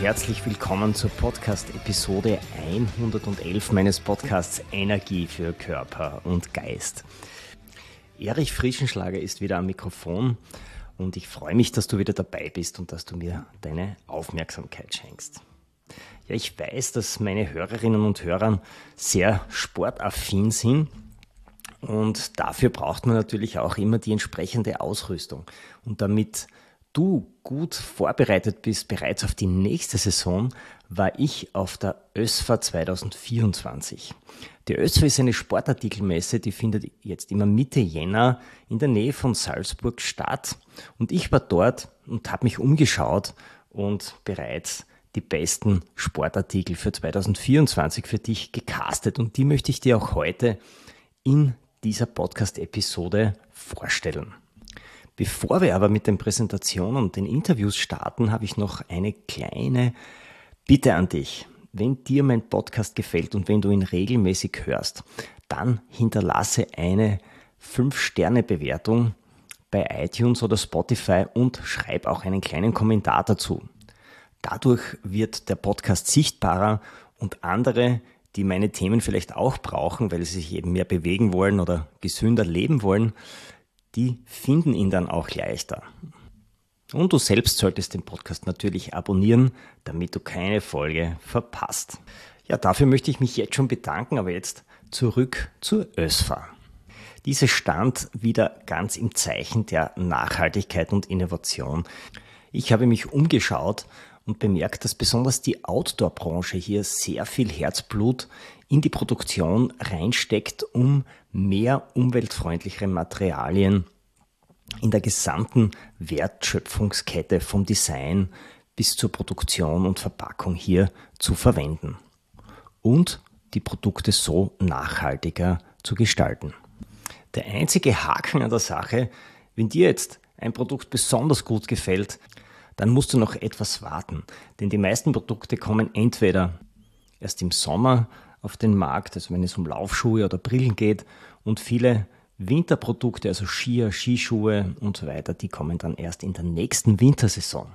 Herzlich willkommen zur Podcast-Episode 111 meines Podcasts Energie für Körper und Geist. Erich Frischenschlager ist wieder am Mikrofon und ich freue mich, dass du wieder dabei bist und dass du mir deine Aufmerksamkeit schenkst. Ja, ich weiß, dass meine Hörerinnen und Hörer sehr sportaffin sind und dafür braucht man natürlich auch immer die entsprechende Ausrüstung. Und damit du gut vorbereitet bist bereits auf die nächste Saison, war ich auf der ÖSFA 2024. Die ÖSFA ist eine Sportartikelmesse, die findet jetzt immer Mitte Jänner in der Nähe von Salzburg statt. Und ich war dort und habe mich umgeschaut und bereits die besten Sportartikel für 2024 für dich gecastet. Und die möchte ich dir auch heute in dieser Podcast-Episode vorstellen. Bevor wir aber mit den Präsentationen und den Interviews starten, habe ich noch eine kleine Bitte an dich. Wenn dir mein Podcast gefällt und wenn du ihn regelmäßig hörst, dann hinterlasse eine 5-Sterne-Bewertung bei iTunes oder Spotify und schreib auch einen kleinen Kommentar dazu. Dadurch wird der Podcast sichtbarer und andere, die meine Themen vielleicht auch brauchen, weil sie sich eben mehr bewegen wollen oder gesünder leben wollen, die finden ihn dann auch leichter. Und du selbst solltest den Podcast natürlich abonnieren, damit du keine Folge verpasst. Ja, dafür möchte ich mich jetzt schon bedanken, aber jetzt zurück zur ÖSFA. Diese stand wieder ganz im Zeichen der Nachhaltigkeit und Innovation. Ich habe mich umgeschaut und bemerkt, dass besonders die Outdoor-Branche hier sehr viel Herzblut in die Produktion reinsteckt, um mehr umweltfreundlichere Materialien in der gesamten Wertschöpfungskette vom Design bis zur Produktion und Verpackung hier zu verwenden und die Produkte so nachhaltiger zu gestalten. Der einzige Haken an der Sache, wenn dir jetzt ein Produkt besonders gut gefällt, dann musst du noch etwas warten, denn die meisten Produkte kommen entweder erst im Sommer auf den Markt, also wenn es um Laufschuhe oder Brillen geht, und viele Winterprodukte, also Skier, Skischuhe und so weiter, die kommen dann erst in der nächsten Wintersaison.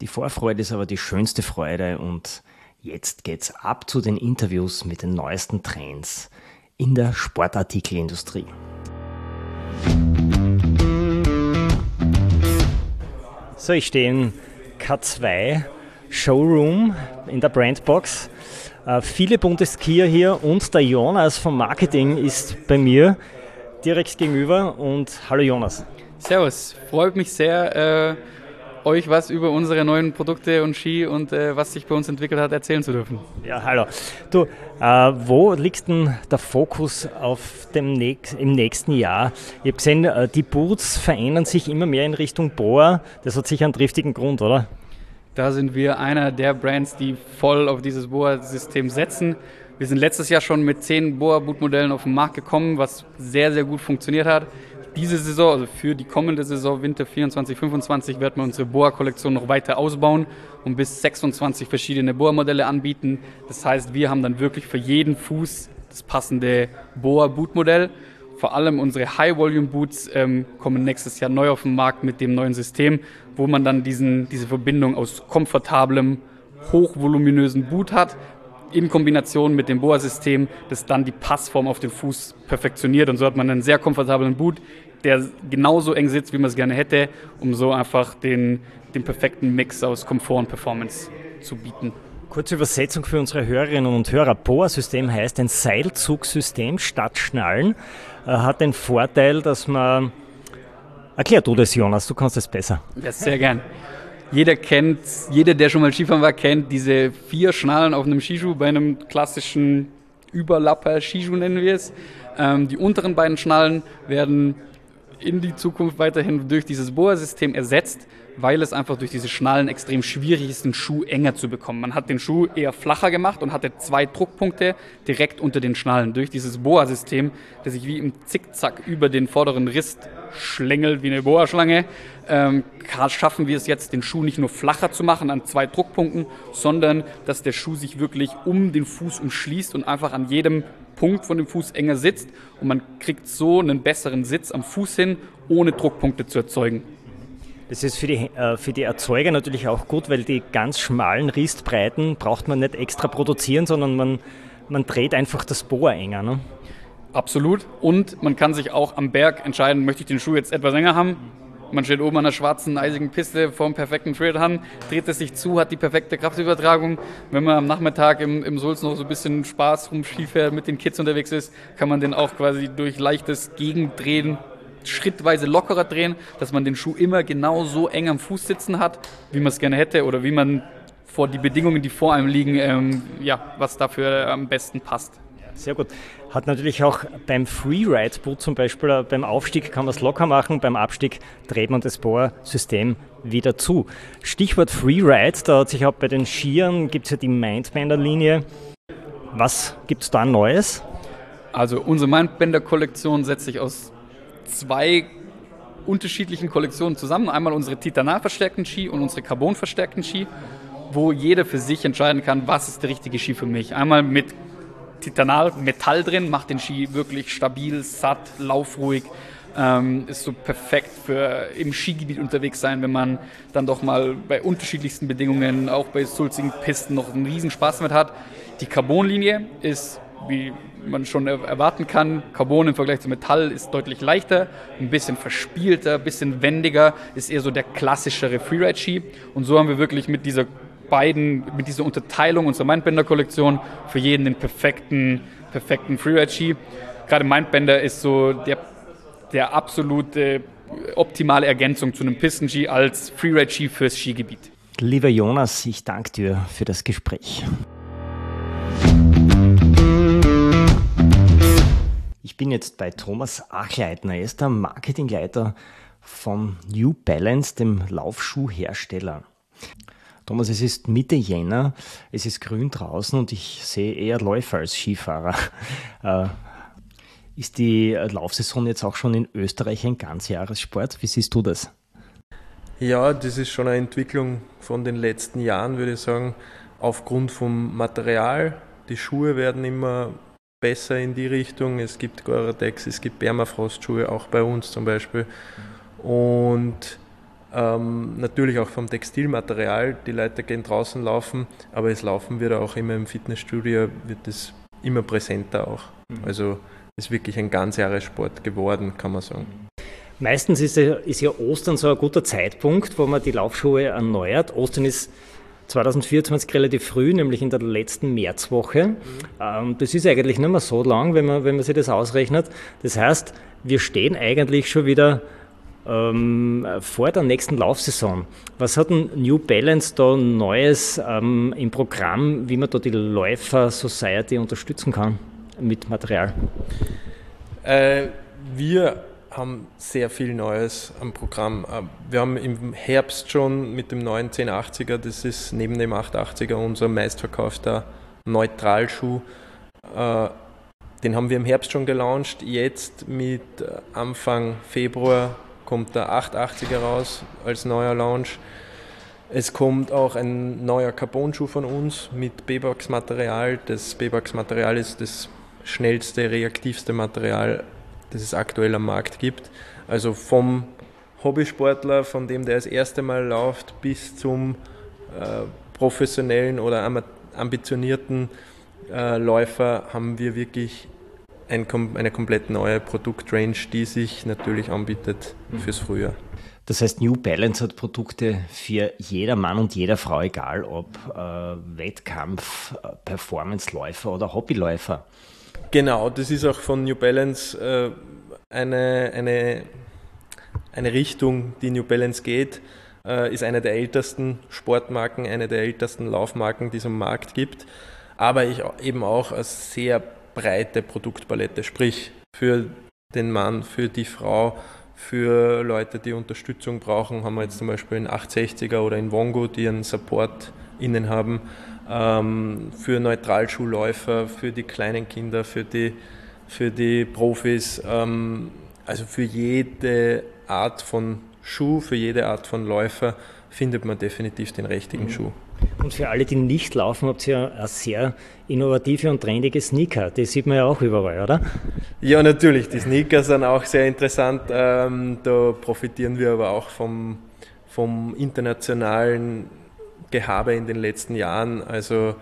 Die Vorfreude ist aber die schönste Freude und jetzt geht's ab zu den Interviews mit den neuesten Trends in der Sportartikelindustrie. So, ich stehe im K2 Showroom in der Brandbox. Äh, viele bunte Skier hier und der Jonas vom Marketing ist bei mir direkt gegenüber und hallo Jonas. Servus, freut mich sehr, äh, euch was über unsere neuen Produkte und Ski und äh, was sich bei uns entwickelt hat erzählen zu dürfen. Ja, hallo. Du, äh, wo liegt denn der Fokus auf dem nächst, im nächsten Jahr? Ich habe gesehen, äh, die Boots verändern sich immer mehr in Richtung Boa. Das hat sicher einen triftigen Grund, oder? Da sind wir einer der Brands, die voll auf dieses Boa-System setzen. Wir sind letztes Jahr schon mit zehn Boa-Boot-Modellen auf den Markt gekommen, was sehr, sehr gut funktioniert hat. Diese Saison, also für die kommende Saison Winter 24, 25, werden wir unsere Boa-Kollektion noch weiter ausbauen und bis 26 verschiedene Boa-Modelle anbieten. Das heißt, wir haben dann wirklich für jeden Fuß das passende Boa-Boot-Modell. Vor allem unsere High-Volume-Boots ähm, kommen nächstes Jahr neu auf den Markt mit dem neuen System, wo man dann diesen, diese Verbindung aus komfortablem, hochvoluminösen Boot hat, in Kombination mit dem Boa-System, das dann die Passform auf dem Fuß perfektioniert. Und so hat man einen sehr komfortablen Boot, der genauso eng sitzt, wie man es gerne hätte, um so einfach den, den perfekten Mix aus Komfort und Performance zu bieten. Kurze Übersetzung für unsere Hörerinnen und Hörer. Boa-System heißt ein Seilzugsystem statt Schnallen. Äh, hat den Vorteil, dass man. Erklär du das, Jonas, du kannst es besser. Ja, sehr gern. Jeder kennt, jeder, der schon mal Skifahren war, kennt diese vier Schnallen auf einem Skischuh bei einem klassischen Überlapper Skischuh nennen wir es. Ähm, die unteren beiden Schnallen werden in die Zukunft weiterhin durch dieses Boa-System ersetzt, weil es einfach durch diese Schnallen extrem schwierig ist, den Schuh enger zu bekommen. Man hat den Schuh eher flacher gemacht und hatte zwei Druckpunkte direkt unter den Schnallen. Durch dieses Boa-System, das sich wie im Zickzack über den vorderen Rist schlängelt wie eine Boa-Schlange, ähm, schaffen wir es jetzt, den Schuh nicht nur flacher zu machen an zwei Druckpunkten, sondern dass der Schuh sich wirklich um den Fuß umschließt und einfach an jedem Punkt von dem Fuß enger sitzt und man kriegt so einen besseren Sitz am Fuß hin, ohne Druckpunkte zu erzeugen. Das ist für die, äh, für die Erzeuger natürlich auch gut, weil die ganz schmalen Ristbreiten braucht man nicht extra produzieren, sondern man, man dreht einfach das Bohr enger. Ne? Absolut. Und man kann sich auch am Berg entscheiden, möchte ich den Schuh jetzt etwas enger haben? Man steht oben an einer schwarzen, eisigen Piste vor einem perfekten Trailrun, dreht es sich zu, hat die perfekte Kraftübertragung. Wenn man am Nachmittag im, im Sulz noch so ein bisschen Spaß rum Skifährt mit den Kids unterwegs ist, kann man den auch quasi durch leichtes Gegendrehen schrittweise lockerer drehen, dass man den Schuh immer genau so eng am Fuß sitzen hat, wie man es gerne hätte oder wie man vor die Bedingungen, die vor einem liegen, ähm, ja, was dafür am besten passt. Sehr gut. Hat natürlich auch beim Freeride-Boot zum Beispiel, äh, beim Aufstieg kann man es locker machen, beim Abstieg dreht man das Bohrsystem wieder zu. Stichwort Freeride, da hat sich auch bei den Skiern, gibt es ja die Mindbender-Linie. Was gibt es da Neues? Also unsere Mindbender-Kollektion setzt sich aus zwei unterschiedlichen Kollektionen zusammen. Einmal unsere Titanal-verstärkten Ski und unsere Carbon-verstärkten Ski, wo jeder für sich entscheiden kann, was ist der richtige Ski für mich. Einmal mit Titanal Metall drin, macht den Ski wirklich stabil, satt, laufruhig. Ähm, ist so perfekt für im Skigebiet unterwegs sein, wenn man dann doch mal bei unterschiedlichsten Bedingungen, auch bei sulzigen Pisten, noch einen riesen Spaß mit hat. Die Carbon-Linie ist, wie man schon erwarten kann, Carbon im Vergleich zu Metall ist deutlich leichter, ein bisschen verspielter, ein bisschen wendiger, ist eher so der klassischere Freeride-Ski. Und so haben wir wirklich mit dieser beiden, mit dieser Unterteilung unserer Mindbender-Kollektion für jeden den perfekten, perfekten Freeride-Ski. Gerade Mindbender ist so der, der absolute optimale Ergänzung zu einem Pistenski als Freeride-Ski fürs Skigebiet. Lieber Jonas, ich danke dir für das Gespräch. Ich bin jetzt bei Thomas Achleitner. Er ist der Marketingleiter von New Balance, dem Laufschuhhersteller. Thomas, es ist Mitte Jänner, es ist grün draußen und ich sehe eher Läufer als Skifahrer. Äh, ist die Laufsaison jetzt auch schon in Österreich ein Ganzjahressport? Wie siehst du das? Ja, das ist schon eine Entwicklung von den letzten Jahren, würde ich sagen, aufgrund vom Material. Die Schuhe werden immer besser in die Richtung. Es gibt Gore-Tex, es gibt Permafrost-Schuhe, auch bei uns zum Beispiel. Und ähm, natürlich auch vom Textilmaterial. Die Leute gehen draußen laufen, aber es laufen wird auch immer im Fitnessstudio, wird es immer präsenter auch. Mhm. Also ist wirklich ein ganz Sport geworden, kann man sagen. Meistens ist ja, ist ja Ostern so ein guter Zeitpunkt, wo man die Laufschuhe erneuert. Ostern ist 2024 relativ früh, nämlich in der letzten Märzwoche. Mhm. Ähm, das ist eigentlich nicht mehr so lang, wenn man, wenn man sich das ausrechnet. Das heißt, wir stehen eigentlich schon wieder ähm, vor der nächsten Laufsaison. Was hat ein New Balance da Neues ähm, im Programm, wie man da die Läufer Society unterstützen kann mit Material? Äh, wir haben sehr viel Neues am Programm. Äh, wir haben im Herbst schon mit dem neuen 1080er, das ist neben dem 880er unser meistverkaufter Neutralschuh, äh, den haben wir im Herbst schon gelauncht. Jetzt mit Anfang Februar kommt der 880er raus als neuer Launch. Es kommt auch ein neuer Carbon-Schuh von uns mit B-Box-Material. Das B-Box-Material ist das schnellste, reaktivste Material, das es aktuell am Markt gibt. Also vom Hobbysportler, von dem der das erste Mal läuft, bis zum äh, professionellen oder ambitionierten äh, Läufer haben wir wirklich ein, eine komplett neue Produktrange, die sich natürlich anbietet fürs Frühjahr. Das heißt, New Balance hat Produkte für jeder Mann und jeder Frau, egal ob äh, Wettkampf, äh, Performanceläufer oder Hobbyläufer. Genau, das ist auch von New Balance äh, eine, eine, eine Richtung, die New Balance geht. Äh, ist eine der ältesten Sportmarken, eine der ältesten Laufmarken, die es am Markt gibt. Aber ich eben auch als sehr breite Produktpalette, sprich für den Mann, für die Frau, Für Leute, die Unterstützung brauchen, haben wir jetzt zum Beispiel in 860er oder in Wongo, die einen Support innen haben. Ähm, für Neutralschuhläufer, für die kleinen Kinder, für die, für die Profis. Ähm, also für jede Art von Schuh, für jede Art von Läufer findet man definitiv den richtigen mhm. Schuh. Und für alle, die nicht laufen, habt ihr eine sehr innovative und trendige Sneaker. Die sieht man ja auch überall, oder? Ja, natürlich. Die Sneaker sind auch sehr interessant. Ähm, da profitieren wir aber auch vom, vom internationalen Gehabe in den letzten Jahren. Also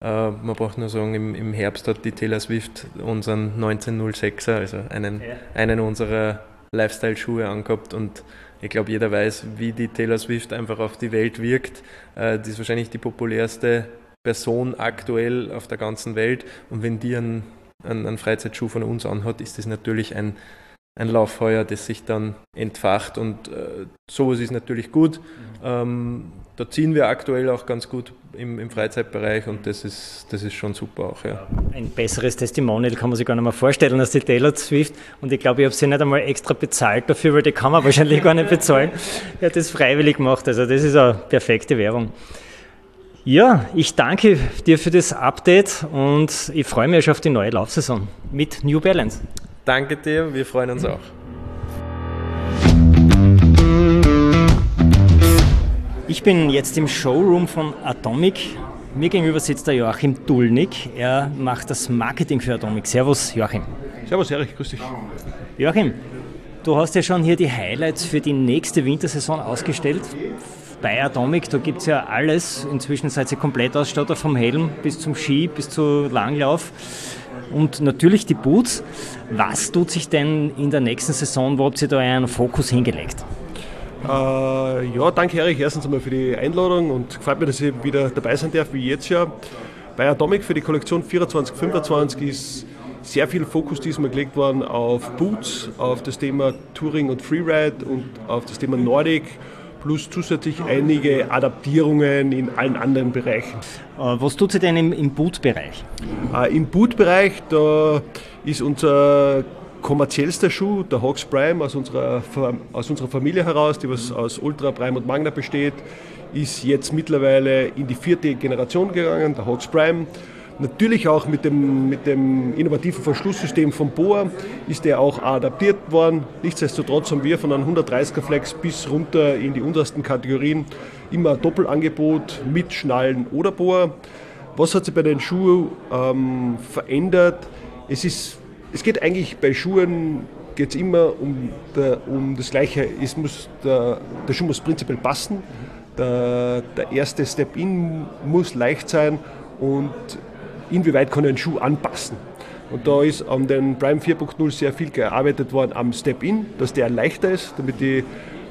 äh, man braucht nur sagen, im, im, Herbst hat die Taylor Swift unseren 1906er, also einen, ja. einen unserer Lifestyle-Schuhe angehabt und ich glaube, jeder weiß, wie die Taylor Swift einfach auf die Welt wirkt. Äh, die ist wahrscheinlich die populärste Person aktuell auf der ganzen Welt. Und wenn die einen, einen, einen Freizeitschuh von uns anhat, ist das natürlich ein, ein Lauffeuer, das sich dann entfacht. Und äh, sowas ist natürlich gut. Mhm. Ähm, da ziehen wir aktuell auch ganz gut im, im, Freizeitbereich und das ist, das ist schon super auch. Ja. Ein besseres Testimonial kann man sich gar nicht mehr vorstellen als die Taylor Swift und ich glaube, ich habe sie nicht einmal extra bezahlt dafür, weil die kann man wahrscheinlich gar nicht bezahlen. Er hat das freiwillig gemacht, also das ist eine perfekte Werbung. Ja, ich danke dir für das Update und ich freue mich schon auf die neue Laufsaison mit New Balance. Danke dir, wir freuen uns auch. Ich bin jetzt im Showroom von Atomic. Mir gegenüber sitzt der Joachim Dulnik. Er macht das Marketing für Atomic. Servus, Joachim. Servus, Erich, grüß dich. Joachim, du hast ja schon hier die Highlights für die nächste Wintersaison ausgestellt. Bei Atomic, da gibt es ja alles. Inzwischen seid ihr komplett ausgestattet, vom Helm bis zum Ski, bis zu Langlauf. Und natürlich die Boots. Was tut sich denn in der nächsten Saison? Wo habt ihr da einen Fokus hingelegt? Äh, ja, danke Erich erstens einmal für die Einladung und freut mich, dass ich wieder dabei sein darf, wie jetzt ja. Bei Atomic für die Kollektion 24, 25 ist sehr viel Fokus diesmal gelegt worden auf Boots, auf das Thema Touring und Freeride und auf das Thema Nordic plus zusätzlich einige Adaptierungen in allen anderen Bereichen. Äh, was tut sie denn im, im Boot-Bereich? Äh, Im Boot-Bereich, da ist unser kommerziellster Schuh, der Hawks Prime aus unserer, aus unserer Familie heraus, die was aus Ultra, Prime und Magna besteht, ist jetzt mittlerweile in die vierte Generation gegangen, der Hawks Prime. Natürlich auch mit dem, mit dem innovativen Verschlusssystem von Boa ist der auch adaptiert worden. Nichtsdestotrotz haben wir von einem 130er Flex bis runter in die untersten Kategorien immer ein Doppelangebot mit Schnallen oder Boa. Was hat sich bei den Schuhen ähm, verändert? Es ist es geht eigentlich bei Schuhen geht immer um, der, um das Gleiche. Es muss der, der Schuh muss prinzipiell passen. Der, der erste Step-In muss leicht sein und inwieweit kann einen Schuh anpassen. Und da ist an den Prime 4.0 sehr viel gearbeitet worden am Step-In, dass der leichter ist, damit die,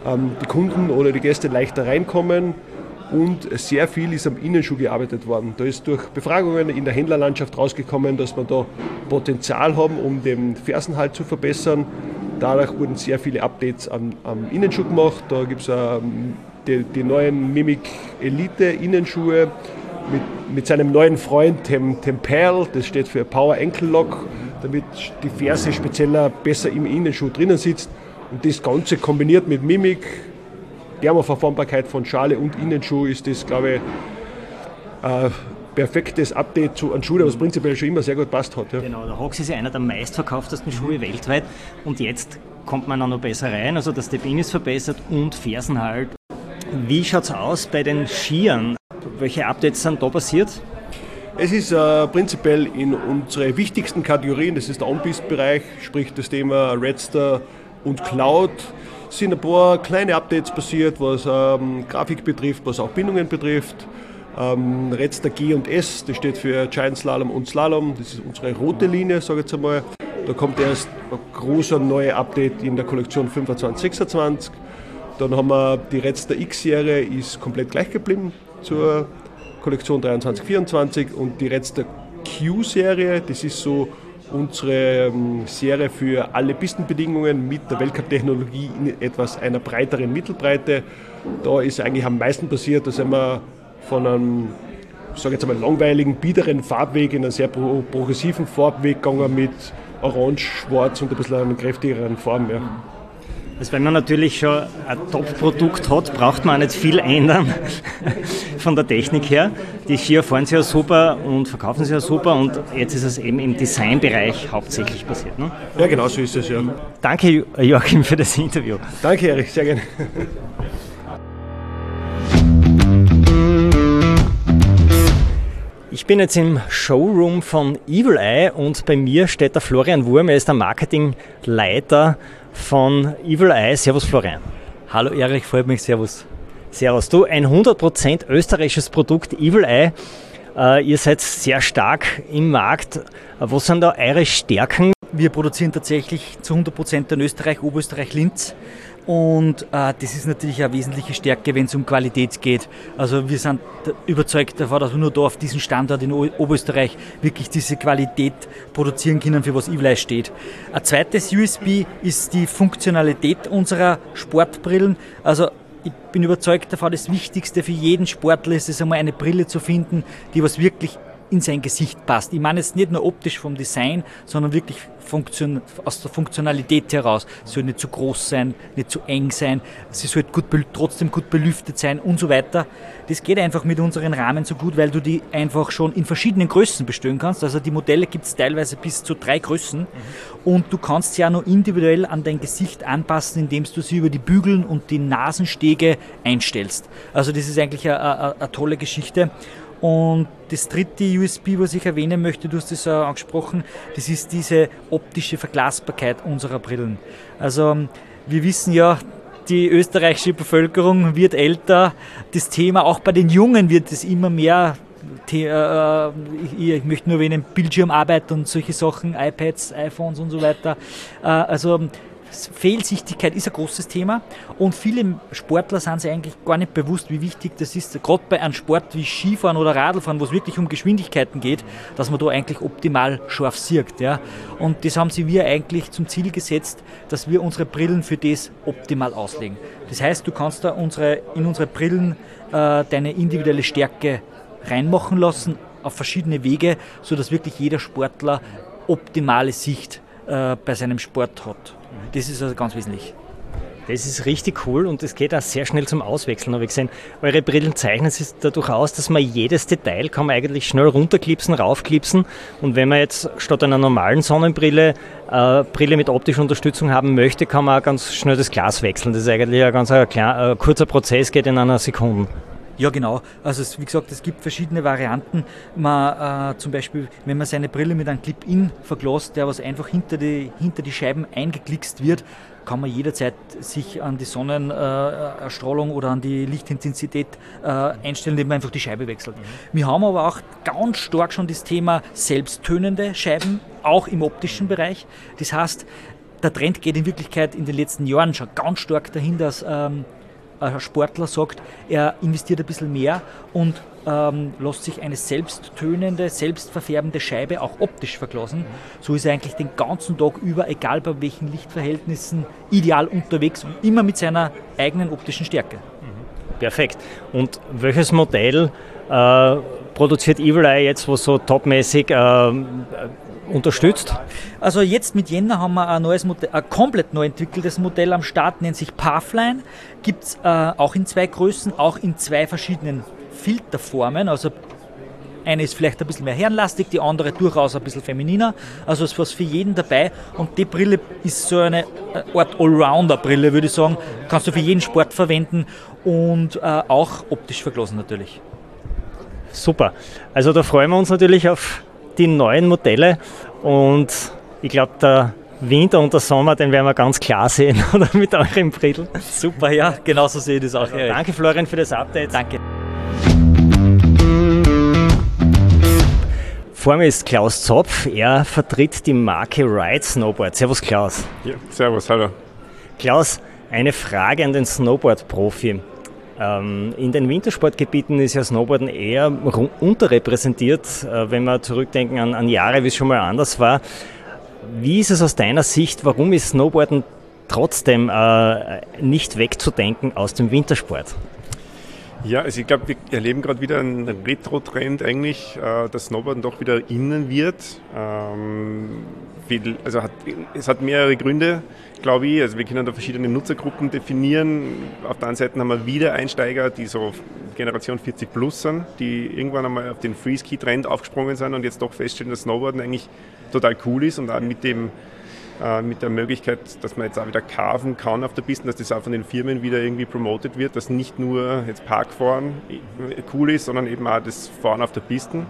ähm, die Kunden oder die Gäste leichter reinkommen und sehr viel ist am Innenschuh gearbeitet worden. Da ist durch Befragungen in der Händlerlandschaft rausgekommen, dass wir da Potenzial haben, um den Fersenhalt zu verbessern. Dadurch wurden sehr viele Updates am, am Innenschuh gemacht. Da gibt es ähm, die, die, neuen Mimic Elite Innenschuhe mit, mit seinem neuen Freund, dem Perl, das steht für Power Ankle Lock, damit die Ferse spezieller besser im Innenschuh drinnen sitzt. Und das Ganze kombiniert mit Mimic, Thermoverformbarkeit von Schale und Innenschuh ist das, glaube ich, ein perfektes Update zu einem Schuh, der was prinzipiell schon immer sehr gut passt hat. Ja. Genau, der Hox ist ja einer der meistverkauftesten Schuhe weltweit und jetzt kommt man auch noch besser rein. Also das Step-In ist verbessert und Fersenhalt. Wie schaut es aus bei den Skiern? Welche Updates sind da passiert? Es ist äh, prinzipiell in unsere wichtigsten Kategorien, das ist der On-Pist-Bereich, sprich das Thema Redster und Cloud, sind ein paar kleine Updates passiert, was ähm, Grafik betrifft, was auch Bindungen betrifft. Ähm, Redster G und S, das steht für Giant Slalom und Slalom, das ist unsere rote Linie, sage ich jetzt einmal. Da kommt erst ein großer neuer Update in der Kollektion 25, 26. Dann haben wir die Redster X-Serie, ist komplett gleich geblieben zur Kollektion 23, 24 und die Redster Q-Serie, das ist so unsere ähm, Serie für alle Pistenbedingungen mit der Weltcup-Technologie in etwas einer breiteren Mittelbreite. Da ist eigentlich am meisten passiert, dass wir von einem sage jetzt einmal, langweiligen, biederen Farbweg in einen sehr progressiven Farbweg gegangen mit Orange, Schwarz und ein bisschen einer kräftigeren Form. Ja. Also wenn man natürlich schon ein Top-Produkt hat, braucht man auch nicht viel ändern von der Technik her. Die Skier fahren sie ja super und verkaufen sie ja super und jetzt ist es eben im Designbereich hauptsächlich passiert. Ne? Ja, genau so ist es, ja. Danke Joachim für das Interview. Danke Erich, sehr gerne. Ich bin jetzt im Showroom von Evil Eye und bei mir steht der Florian Wurm, er ist der Marketingleiter von Evil Eye. Servus Florian. Hallo Erich, freut mich, servus. Servus, du, ein 100% österreichisches Produkt Evil Eye. Äh, ihr seid sehr stark im Markt. Was sind da eure Stärken? Wir produzieren tatsächlich zu 100% in Österreich, Oberösterreich, Linz. Und äh, das ist natürlich eine wesentliche Stärke, wenn es um Qualität geht. Also wir sind überzeugt davon, dass wir nur da auf diesem Standort in Oberösterreich wirklich diese Qualität produzieren können, für was Evil steht. Ein zweites USB ist die Funktionalität unserer Sportbrillen. Also ich bin überzeugt davon, das Wichtigste für jeden Sportler ist es einmal eine Brille zu finden, die was wirklich in sein Gesicht passt. Ich meine jetzt nicht nur optisch vom Design, sondern wirklich Funktion, aus der Funktionalität heraus. Es soll nicht zu groß sein, nicht zu eng sein, sie soll gut, trotzdem gut belüftet sein und so weiter. Das geht einfach mit unseren Rahmen so gut, weil du die einfach schon in verschiedenen Größen bestellen kannst. Also die Modelle gibt es teilweise bis zu drei Größen mhm. und du kannst sie ja nur individuell an dein Gesicht anpassen, indem du sie über die Bügeln und die Nasenstege einstellst. Also das ist eigentlich eine, eine, eine tolle Geschichte. Und das dritte USB, was ich erwähnen möchte, du hast es ja angesprochen, das ist diese optische Verglasbarkeit unserer Brillen. Also wir wissen ja, die österreichische Bevölkerung wird älter. Das Thema, auch bei den Jungen wird es immer mehr. Äh, ich möchte nur erwähnen, Bildschirmarbeit und solche Sachen, iPads, iPhones und so weiter. Äh, also Fehlsichtigkeit ist ein großes Thema und viele Sportler sind sich eigentlich gar nicht bewusst, wie wichtig das ist, gerade bei einem Sport wie Skifahren oder Radlfahren, wo es wirklich um Geschwindigkeiten geht, dass man da eigentlich optimal scharf sieht. Ja. Und das haben sie wir eigentlich zum Ziel gesetzt, dass wir unsere Brillen für das optimal auslegen. Das heißt, du kannst da unsere, in unsere Brillen äh, deine individuelle Stärke reinmachen lassen auf verschiedene Wege, sodass wirklich jeder Sportler optimale Sicht äh, bei seinem Sport hat. Das ist also ganz wesentlich. Das ist richtig cool und es geht auch sehr schnell zum Auswechseln, habe ich gesehen. Eure Brillen zeichnen sich dadurch aus, dass man jedes Detail kann man eigentlich schnell runterklipsen, raufklipsen und wenn man jetzt statt einer normalen Sonnenbrille äh, Brille mit optischer Unterstützung haben möchte, kann man auch ganz schnell das Glas wechseln. Das ist eigentlich ein ganz ein kleiner, ein kurzer Prozess, geht in einer Sekunde. Ja, genau. Also es, wie gesagt, es gibt verschiedene Varianten. Man, äh, zum Beispiel, wenn man seine Brille mit einem Clip-In verglost, der was einfach hinter die, hinter die Scheiben eingeklickst wird, kann man jederzeit sich an die Sonnenerstrahlung äh, oder an die Lichtintensität äh, einstellen, indem man einfach die Scheibe wechselt. Mhm. Wir haben aber auch ganz stark schon das Thema selbsttönende Scheiben, auch im optischen Bereich. Das heißt, der Trend geht in Wirklichkeit in den letzten Jahren schon ganz stark dahin, dass ähm, ein Sportler sagt, er investiert ein bisschen mehr und ähm, lässt sich eine selbsttönende, selbstverfärbende Scheibe auch optisch verglasen. So ist er eigentlich den ganzen Tag über, egal bei welchen Lichtverhältnissen, ideal unterwegs und immer mit seiner eigenen optischen Stärke. Perfekt. Und welches Modell äh, produziert Evil Eye jetzt, was so topmäßig äh, unterstützt? Also jetzt mit Jänner haben wir ein neues Modell, ein komplett neu entwickeltes Modell am Start, nennt sich Pathline. Gibt es äh, auch in zwei Größen, auch in zwei verschiedenen Filterformen. Also eine ist vielleicht ein bisschen mehr herrenlastig, die andere durchaus ein bisschen femininer. Also es ist was für jeden dabei. Und die Brille ist so eine Art Allrounder-Brille, würde ich sagen. Kannst du für jeden Sport verwenden und äh, auch optisch verglasen natürlich. Super. Also da freuen wir uns natürlich auf die neuen Modelle und ich glaube, der Winter und der Sommer, den werden wir ganz klar sehen, oder mit eurem Brittel. Super, ja, genauso sehe ich das auch. Also, danke Florian für das Update. Danke. Vor mir ist Klaus Zopf, er vertritt die Marke Ride Snowboard. Servus Klaus. Ja, servus, hallo. Klaus, eine Frage an den Snowboard-Profi. Ähm, in den Wintersportgebieten ist ja Snowboarden eher unterrepräsentiert, äh, wenn wir zurückdenken an, an Jahre, wie es schon mal anders war. Wie ist es aus deiner Sicht, warum ist Snowboarden trotzdem äh, nicht wegzudenken aus dem Wintersport? Ja, also ich glaube, wir erleben gerade wieder einen Retro-Trend eigentlich, äh, dass Snowboarden doch wieder innen wird. Ähm, viel, also hat, es hat mehrere Gründe. glaube ich. Also wir können da verschiedene Nutzergruppen definieren. Auf der einen Seite haben wir Wiedereinsteiger, die so Generation 40 plus sind, die irgendwann einmal auf den Freeski-Trend aufgesprungen sind und jetzt doch feststellen, dass Snowboarden eigentlich total cool ist und auch mit dem äh, mit der Möglichkeit, dass man jetzt auch wieder carven kann auf der Piste, dass das auch von den Firmen wieder irgendwie promotet wird, dass nicht nur jetzt Parkfahren cool ist, sondern eben auch das Fahren auf der Piste.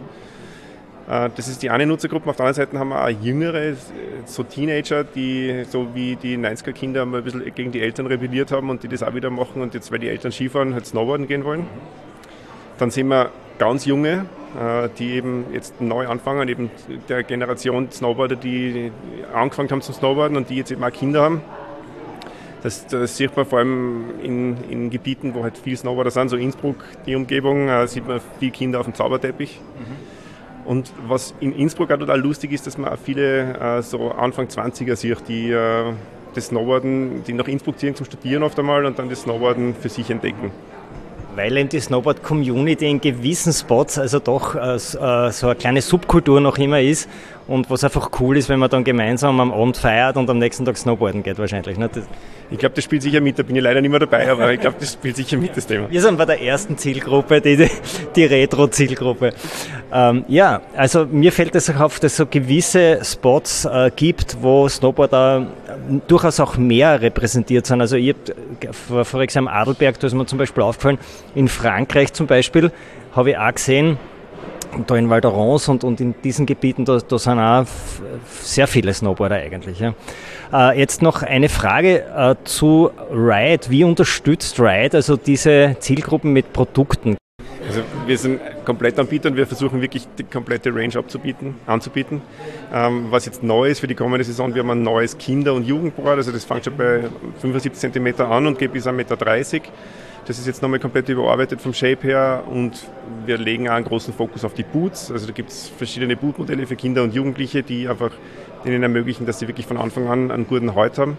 Äh, das ist die eine Nutzergruppe. Auf der anderen Seite haben wir auch jüngere, so Teenager, die so wie die 90er-Kinder ein bisschen gegen die Eltern rebelliert haben und die das auch wieder machen und jetzt, weil die Eltern Skifahren, halt Snowboarden gehen wollen. Dann sehen wir ganz junge, die eben jetzt neu anfangen, eben der Generation Snowboarder, die angefangen haben zu Snowboarden und die jetzt eben auch Kinder haben. Das, das, sieht man vor allem in, in, Gebieten, wo halt viel Snowboarder sind, so Innsbruck, die Umgebung, äh, sieht man viele Kinder auf dem Zauberteppich. Mhm. Und was in Innsbruck auch total lustig ist, dass man auch viele äh, so Anfang 20er sieht, die äh, das Snowboarden, die nach Innsbruck ziehen zum Studieren oft einmal und dann das Snowboarden für sich entdecken weil eben die Snowboard-Community in gewissen Spots also doch äh, äh, so eine kleine Subkultur noch immer ist und was einfach cool ist, wenn man dann gemeinsam am Abend feiert und am nächsten Tag Snowboarden geht wahrscheinlich. Ne? Ich glaube, das spielt sicher mit, da bin ich leider nicht mehr dabei, aber ich glaube, das spielt sicher mit, das Thema. Wir sind bei der ersten Zielgruppe, die, die Retro-Zielgruppe. Ähm, ja, also mir fällt es auch auf, dass es so gewisse Spots äh, gibt, wo Snowboarder durchaus auch mehr repräsentiert sind. Also ich vor, vor example Adelberg, da ist mir zum Beispiel aufgefallen, in Frankreich zum Beispiel, habe ich auch gesehen, da in Val d'Orance und, und in diesen Gebieten, da, da sind auch sehr viele Snowboarder eigentlich. Ja. Äh, jetzt noch eine Frage äh, zu Ride. Wie unterstützt Ride also diese Zielgruppen mit Produkten? Also wir sind komplett Anbieter und wir versuchen wirklich die komplette Range abzubieten, anzubieten. Ähm, was jetzt neu ist für die kommende Saison, wir haben ein neues Kinder- und Jugendboard, also das fängt schon bei 75 cm an und geht bis 1,30 Meter. Das ist jetzt nochmal komplett überarbeitet vom Shape her und wir legen auch einen großen Fokus auf die Boots. Also da gibt es verschiedene Bootmodelle für Kinder und Jugendliche, die einfach denen ermöglichen, dass sie wirklich von Anfang an einen guten Halt haben.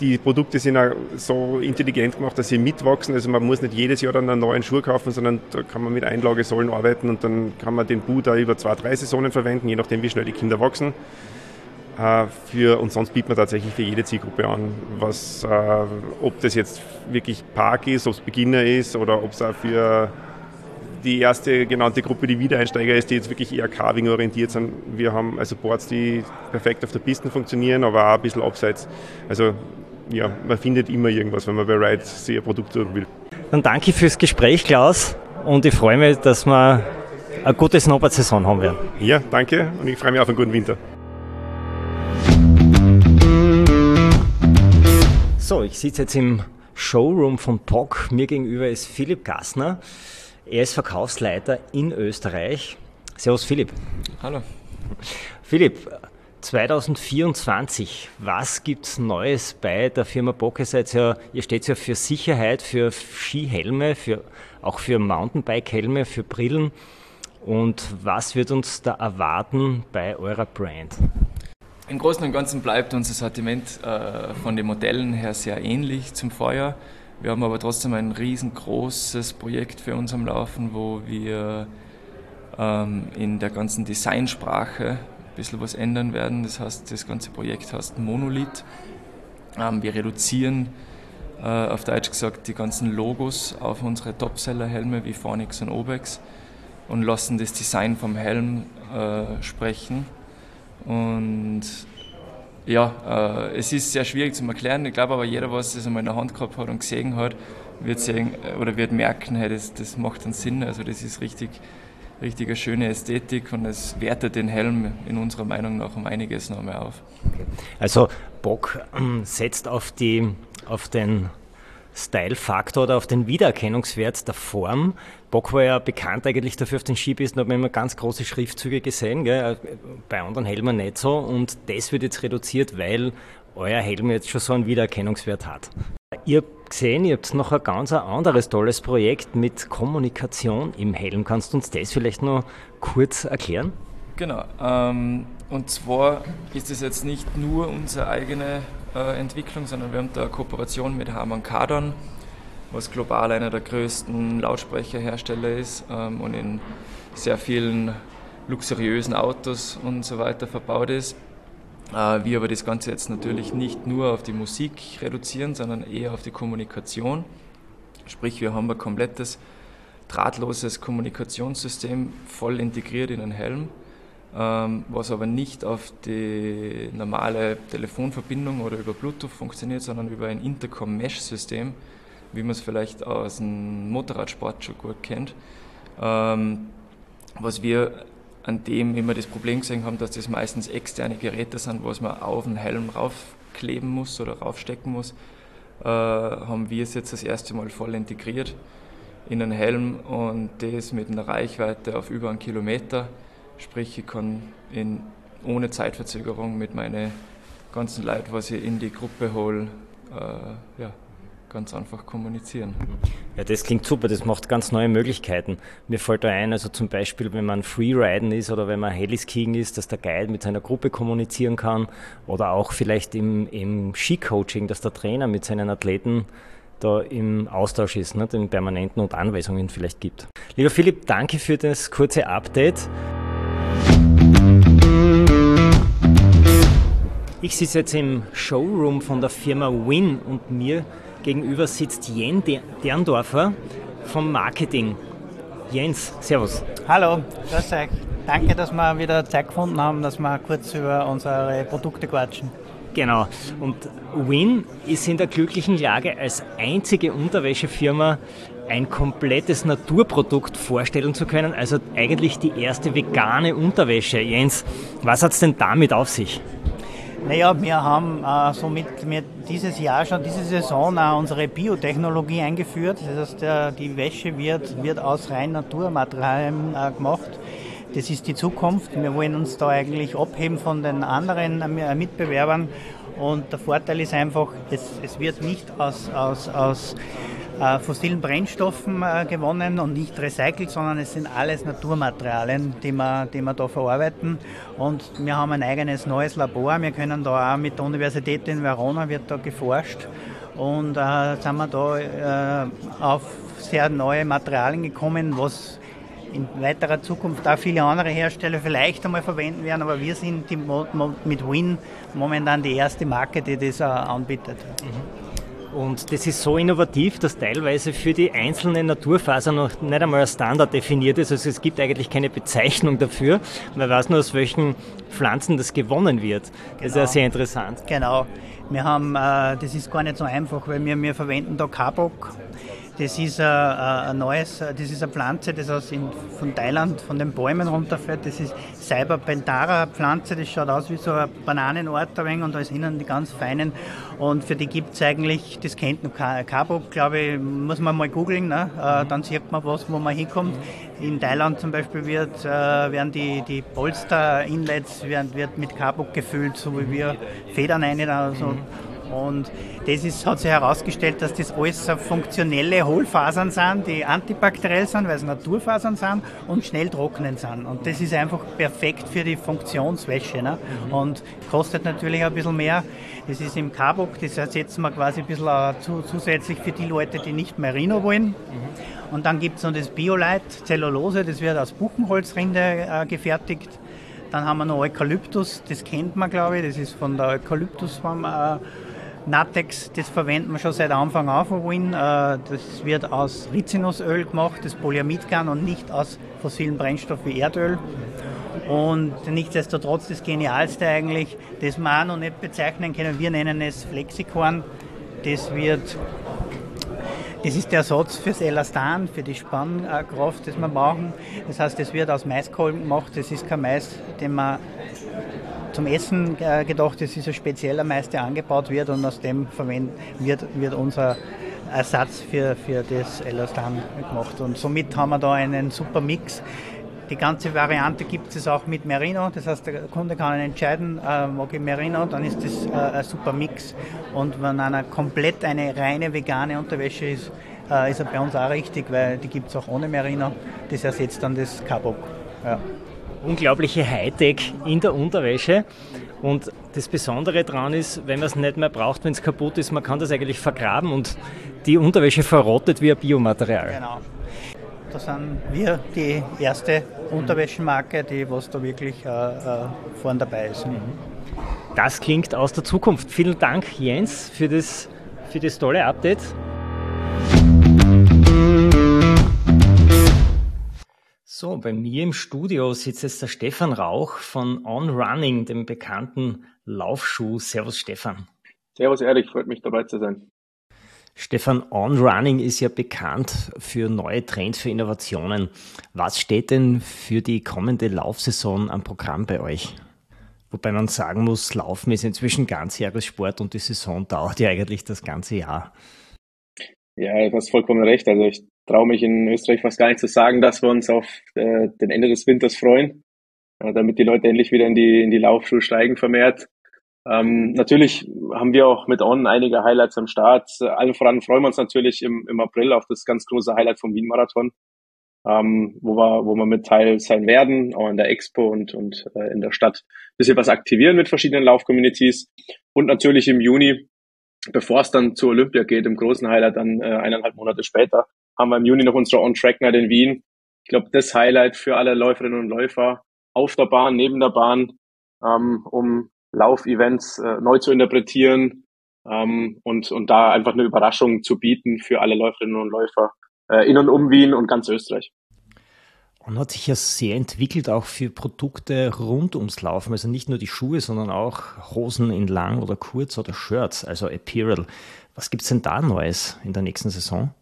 Die Produkte sind auch so intelligent gemacht, dass sie mitwachsen. Also man muss nicht jedes Jahr dann einen neuen Schuh kaufen, sondern da kann man mit Einlagesäulen arbeiten und dann kann man den Boot auch über zwei, drei Saisonen verwenden, je nachdem wie schnell die Kinder wachsen. Äh, für, und sonst bietet man tatsächlich für jede Zielgruppe an, was, äh, ob das jetzt wirklich Park ist, ob es Beginner ist oder ob es auch für die erste genannte Gruppe, die Wiedereinsteiger ist, die jetzt wirklich eher Carving orientiert sind. Wir haben also Boards, die perfekt auf der Piste funktionieren, aber auch ein bisschen abseits. Also ja, man findet immer irgendwas, wenn man bei Ride sich ein Produkt suchen will. Dann danke fürs Gespräch, Klaus, und ich freue mich, dass wir eine gute Snowboard-Saison haben werden. Ja, danke und ich freue mich auf einen guten Winter. So, ich sitze jetzt im Showroom von POC. Mir gegenüber ist Philipp Gassner. Er ist Verkaufsleiter in Österreich. Servus Philipp. Hallo. Philipp, 2024, was gibt es Neues bei der Firma POC? Ihr, seid ja, ihr steht ja für Sicherheit, für Skihelme, für, auch für Mountainbike-Helme, für Brillen. Und was wird uns da erwarten bei eurer Brand? Im Großen und Ganzen bleibt unser Sortiment äh, von den Modellen her sehr ähnlich zum Vorjahr. Wir haben aber trotzdem ein riesengroßes Projekt für uns am Laufen, wo wir ähm, in der ganzen Designsprache ein bisschen was ändern werden. Das heißt, das ganze Projekt heißt Monolith. Ähm, wir reduzieren äh, auf Deutsch gesagt die ganzen Logos auf unsere Topseller-Helme wie Phoenix und Obex und lassen das Design vom Helm äh, sprechen und ja, äh, es ist sehr schwierig zu erklären. Ich glaube aber, jeder, was das einmal in der Hand gehabt hat und gesehen hat, wird sehen oder wird merken, hey, das, das macht einen Sinn. Also das ist richtig, richtig eine schöne Ästhetik und es wertet den Helm in unserer Meinung nach um einiges noch mehr auf. Also Bock ähm, setzt auf, die, auf den Style-Faktor oder auf den Wiedererkennungswert der Form. Bock war ja bekannt eigentlich dafür auf den Skipisten, da hat man immer ganz große Schriftzüge gesehen, gell? bei anderen Helmen nicht so und das wird jetzt reduziert, weil euer Helm jetzt schon so einen Wiedererkennungswert hat. Ihr habt gesehen, ihr habt noch ein ganz anderes tolles Projekt mit Kommunikation im Helm. Kannst du uns das vielleicht noch kurz erklären? Genau. Ähm, und zwar ist es jetzt nicht nur unsere eigene äh, Entwicklung, sondern wir haben da eine Kooperation mit Harman Kardon, was global einer der größten Lautsprecherhersteller ist ähm, und in sehr vielen luxuriösen Autos und so weiter verbaut ist. Äh, wir aber das Ganze jetzt natürlich nicht nur auf die Musik reduzieren, sondern eher auf die Kommunikation. Sprich, wir haben ein komplettes drahtloses Kommunikationssystem voll integriert in einen Helm, was aber nicht auf die normale Telefonverbindung oder über Bluetooth funktioniert, sondern über ein Intercom-Mesh-System, wie man es vielleicht aus dem Motorradsport schon gut kennt. Ähm, was wir an dem immer das Problem gesehen haben, dass das meistens externe Geräte sind, was man auf den Helm raufkleben muss oder raufstecken muss, äh, haben wir es jetzt das erste Mal voll integriert in den Helm und das mit einer Reichweite auf über einen Kilometer. Sprich, ich kann in, ohne Zeitverzögerung mit meinen ganzen Leuten, was ich in die Gruppe hole, äh, ja, ganz einfach kommunizieren. Ja, das klingt super, das macht ganz neue Möglichkeiten. Mir fällt da ein, also zum Beispiel, wenn man Freeriden ist oder wenn man Heliskiing ist, dass der Guide mit seiner Gruppe kommunizieren kann oder auch vielleicht im, im Skicoaching, dass der Trainer mit seinen Athleten da im Austausch ist, ne, den permanenten und Anweisungen vielleicht gibt. Lieber Philipp, danke für das kurze Update. Ich sitze jetzt im Showroom von der Firma Win und mir gegenüber sitzt Jens Derndorfer vom Marketing. Jens, Servus. Hallo, grüß euch. Danke, dass wir wieder Zeit gefunden haben, dass wir kurz über unsere Produkte quatschen. Genau. Und Win ist in der glücklichen Lage, als einzige Unterwäschefirma ein komplettes Naturprodukt vorstellen zu können. Also eigentlich die erste vegane Unterwäsche. Jens, was hat es denn damit auf sich? Naja, wir haben äh, somit mit dieses Jahr schon, diese Saison auch unsere Biotechnologie eingeführt. Das heißt, der, die Wäsche wird, wird aus rein Naturmaterialien äh, gemacht. Das ist die Zukunft. Wir wollen uns da eigentlich abheben von den anderen äh, Mitbewerbern. Und der Vorteil ist einfach, es, es wird nicht aus, aus, aus äh, fossilen Brennstoffen äh, gewonnen und nicht recycelt, sondern es sind alles Naturmaterialien, die wir, die wir da verarbeiten. Und wir haben ein eigenes neues Labor. Wir können da auch mit der Universität in Verona wird da geforscht und äh, sind wir da äh, auf sehr neue Materialien gekommen, was in weiterer Zukunft auch viele andere Hersteller vielleicht einmal verwenden werden, aber wir sind die, mit Win momentan die erste Marke, die das anbietet. Und das ist so innovativ, dass teilweise für die einzelnen Naturfasern noch nicht einmal ein Standard definiert ist. Also es gibt eigentlich keine Bezeichnung dafür. Man weiß nur, aus welchen Pflanzen das gewonnen wird. Das genau. ist ja sehr interessant. Genau. Wir haben, äh, das ist gar nicht so einfach, weil wir, wir verwenden da Kabok das ist ein, ein neues, das ist eine Pflanze, das aus in, von Thailand, von den Bäumen runterfällt. Das ist Cyberpentara Pflanze, das schaut aus wie so ein Bananenort und da ist innen die ganz feinen. Und für die gibt es eigentlich, das kennt noch Cabo, glaube ich, muss man mal googeln, ne? Äh, dann sieht man was, wo man hinkommt. In Thailand zum Beispiel wird, äh, werden die, die Polster-Inlets wird mit Cabo gefüllt, so wie wir Federn rein. Also, und das ist, hat sich herausgestellt, dass das alles funktionelle Hohlfasern sind, die antibakteriell sind, weil es Naturfasern sind und schnell trocknen sind. Und das ist einfach perfekt für die Funktionswäsche. Ne? Mhm. Und kostet natürlich ein bisschen mehr. Das ist im Kabuk, das ersetzen wir quasi ein bisschen zusätzlich für die Leute, die nicht Merino wollen. Mhm. Und dann gibt es noch das Biolite, Zellulose, das wird aus Buchenholzrinde äh, gefertigt. Dann haben wir noch Eukalyptus, das kennt man glaube ich, das ist von der Eukalyptusform. Äh, Natex, das verwenden wir schon seit Anfang an von Win. Äh, das wird aus Rizinusöl gemacht, das Polyamidgarn und nicht aus fossilen Brennstoffen wie Erdöl. Und nichtsdestotrotz das Genialste eigentlich, das wir auch noch nicht bezeichnen können, wir nennen es Flexikorn. Das wird das ist der Ersatz fürs Elastan, für die Spannkraft, das wir brauchen. Das heißt, das wird aus Maiskolben gemacht. Das ist kein Mais, den man zum Essen äh, gedacht ist, ist ein spezieller Mais, der angebaut wird und aus dem wird, wird unser Ersatz für, für das Elastan gemacht. Und somit haben wir da einen super Mix. Die ganze Variante gibt es auch mit Merino, das heißt, der Kunde kann entscheiden, äh, mag ich Merino, dann ist das äh, ein super Mix. Und wenn einer komplett eine reine vegane Unterwäsche ist, äh, ist er bei uns auch richtig, weil die gibt es auch ohne Merino. Das ersetzt dann das Kabok. Ja unglaubliche Hightech in der Unterwäsche. Und das Besondere daran ist, wenn man es nicht mehr braucht, wenn es kaputt ist, man kann das eigentlich vergraben und die Unterwäsche verrottet wie ein Biomaterial. Genau. Da sind wir die erste Unterwäschemarke, die was da wirklich äh, äh, vorn dabei ist. Mhm. Das klingt aus der Zukunft. Vielen Dank, Jens, für das, für das tolle Update. So, bei mir im Studio sitzt jetzt der Stefan Rauch von On Running, dem bekannten Laufschuh. Servus, Stefan. Servus, Erik, freut mich dabei zu sein. Stefan, On Running ist ja bekannt für neue Trends, für Innovationen. Was steht denn für die kommende Laufsaison am Programm bei euch? Wobei man sagen muss, Laufen ist inzwischen Ganzjahressport und die Saison dauert ja eigentlich das ganze Jahr. Ja, du hast vollkommen recht. Also ich traue mich in Österreich fast gar nicht zu sagen, dass wir uns auf äh, den Ende des Winters freuen, äh, damit die Leute endlich wieder in die, in die Laufschuhe steigen vermehrt. Ähm, natürlich haben wir auch mit On einige Highlights am Start. Äh, allen voran freuen wir uns natürlich im, im April auf das ganz große Highlight vom Wien-Marathon ähm, wo wir, wo wir mit Teil sein werden, auch in der Expo und, und äh, in der Stadt ein bisschen was aktivieren mit verschiedenen Laufcommunities. Und natürlich im Juni, bevor es dann zur Olympia geht, im großen Highlight dann äh, eineinhalb Monate später, haben wir im Juni noch unsere On-Track-Night in Wien. Ich glaube, das Highlight für alle Läuferinnen und Läufer auf der Bahn, neben der Bahn, ähm, um Laufevents äh, neu zu interpretieren ähm, und, und da einfach eine Überraschung zu bieten für alle Läuferinnen und Läufer, äh, in und um Wien und ganz Österreich. Und hat sich ja sehr entwickelt auch für Produkte rund ums Laufen. Also nicht nur die Schuhe, sondern auch Hosen in lang oder kurz oder Shirts, also Apparel. Was gibt es denn da Neues in der nächsten Saison?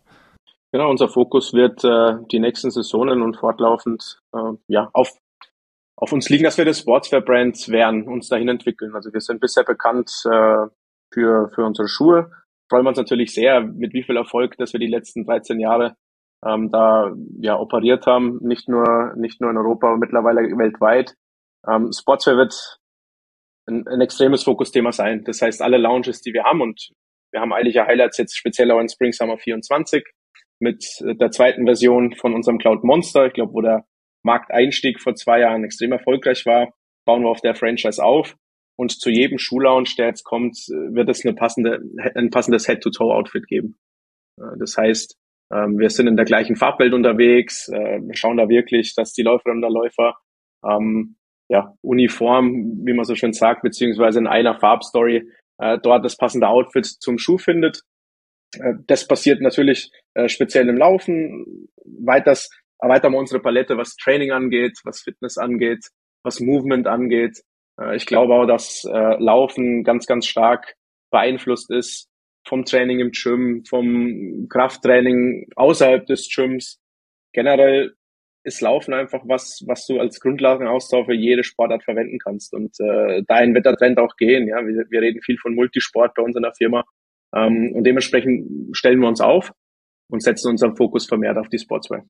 Genau, unser Fokus wird äh, die nächsten Saisonen und fortlaufend äh, ja, auf, auf uns liegen, dass wir das Sportswear-Brand werden, uns dahin entwickeln. Also wir sind bisher bekannt äh, für, für unsere Schuhe, freuen wir uns natürlich sehr, mit wie viel Erfolg, dass wir die letzten 13 Jahre ähm, da ja operiert haben, nicht nur nicht nur in Europa, aber mittlerweile weltweit. Ähm, Sportswear wird ein, ein extremes Fokusthema sein. Das heißt, alle Lounges, die wir haben und wir haben einige Highlights jetzt speziell auch in Spring Summer 24 mit der zweiten Version von unserem Cloud Monster. Ich glaube, wo der Markteinstieg vor zwei Jahren extrem erfolgreich war, bauen wir auf der Franchise auf. Und zu jedem Schuhlaunch, der jetzt kommt, wird es eine passende, ein passendes Head-to-Toe-Outfit geben. Äh, das heißt, ähm, wir sind in der gleichen Farbwelt unterwegs. Äh, wir schauen da wirklich, dass die Läuferinnen und Läufer ähm, ja, uniform, wie man so schön sagt, beziehungsweise in einer Farbstory äh, dort das passende Outfit zum Schuh findet. Äh, das passiert natürlich äh, speziell im Laufen. Weiters erweitern wir unsere Palette, was Training angeht, was Fitness angeht, was Movement angeht. Äh, ich glaube auch, dass Laufen ganz, ganz stark beeinflusst ist vom Training im Gym, vom Krafttraining außerhalb des Gyms. Generell ist Laufen einfach was, was du als Grundlagenaustausch für jede Sportart verwenden kannst. Und äh, dahin wird der Trend auch gehen. Ja, wir, wir reden viel von Multisport bei uns in der Firma. Ähm, und dementsprechend stellen wir uns auf und setzen unseren Fokus vermehrt auf die Sportswear.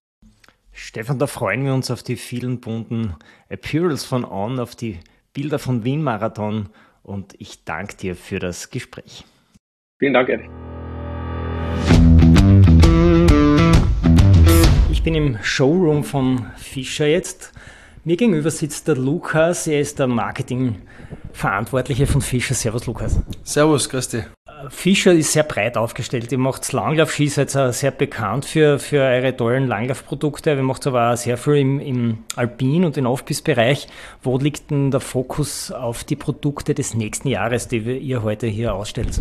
Stefan, da freuen wir uns auf die vielen bunten Apparels von On, auf die Bilder von Wien Marathon und ich danke dir für das Gespräch. Vielen Dank, Eddie. Ich bin im Showroom von Fischer jetzt. Mir gegenüber sitzt der Lukas, er ist der Marketingverantwortliche von Fischer. Servus, Lukas. Servus, Christi. Fischer ist sehr breit aufgestellt. Ihr macht Langlaufski, seid sehr bekannt für, für eure tollen Langlaufprodukte. Ihr macht aber auch sehr viel im, im Alpin- und im Aufbiss-Bereich. Wo liegt denn der Fokus auf die Produkte des nächsten Jahres, die ihr heute hier ausstellt?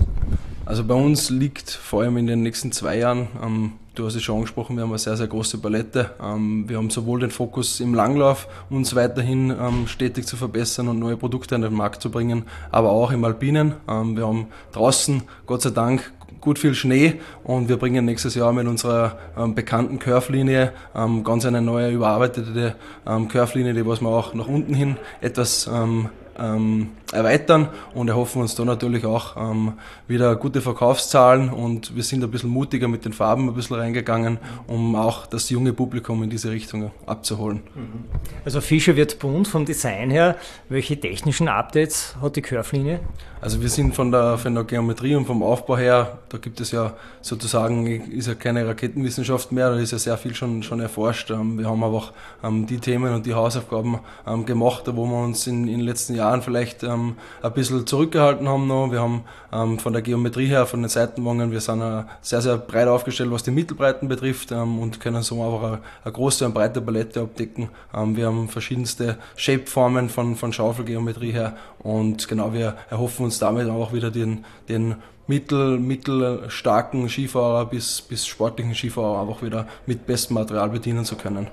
Also bei uns liegt vor allem in den nächsten zwei Jahren, ähm, du hast es schon angesprochen, wir haben eine sehr, sehr große Palette. Ähm, wir haben sowohl den Fokus im Langlauf, uns weiterhin ähm, stetig zu verbessern und neue Produkte an den Markt zu bringen, aber auch im Alpinen. Ähm, wir haben draußen, Gott sei Dank, gut viel Schnee und wir bringen nächstes Jahr mit unserer ähm, bekannten Curve-Linie ähm, ganz eine neue überarbeitete ähm, Curve-Linie, die was wir auch nach unten hin etwas ähm, ähm, erweitern und erhoffen uns da natürlich auch ähm, wieder gute Verkaufszahlen und wir sind ein bisschen mutiger mit den Farben ein bisschen reingegangen, um auch das junge Publikum in diese Richtung abzuholen. Mhm. Also Fischer wird bunt vom Design her. Welche technischen Updates hat die Curve-Linie? Also wir sind von der, von der Geometrie und vom Aufbau her, da gibt es ja sozusagen, ist ja keine Raketenwissenschaft mehr, da ist ja sehr viel schon, schon erforscht. Ähm, wir haben aber auch ähm, die Themen und die Hausaufgaben ähm, gemacht, wo wir uns in, in den letzten Jahren Jahren vielleicht ähm, ein bisschen zurückgehalten haben noch. Wir haben ähm, von der Geometrie her, von den Seitenwangen, wir sind äh, sehr, sehr breit aufgestellt, was die Mittelbreiten betrifft ähm, und können so einfach eine, große und breite Palette abdecken. Ähm, wir haben verschiedenste Shapeformen von, von Schaufelgeometrie her und genau, wir erhoffen uns damit auch wieder den, den mittel, mittelstarken Skifahrer bis, bis sportlichen Skifahrer einfach wieder mit bestem Material bedienen zu können.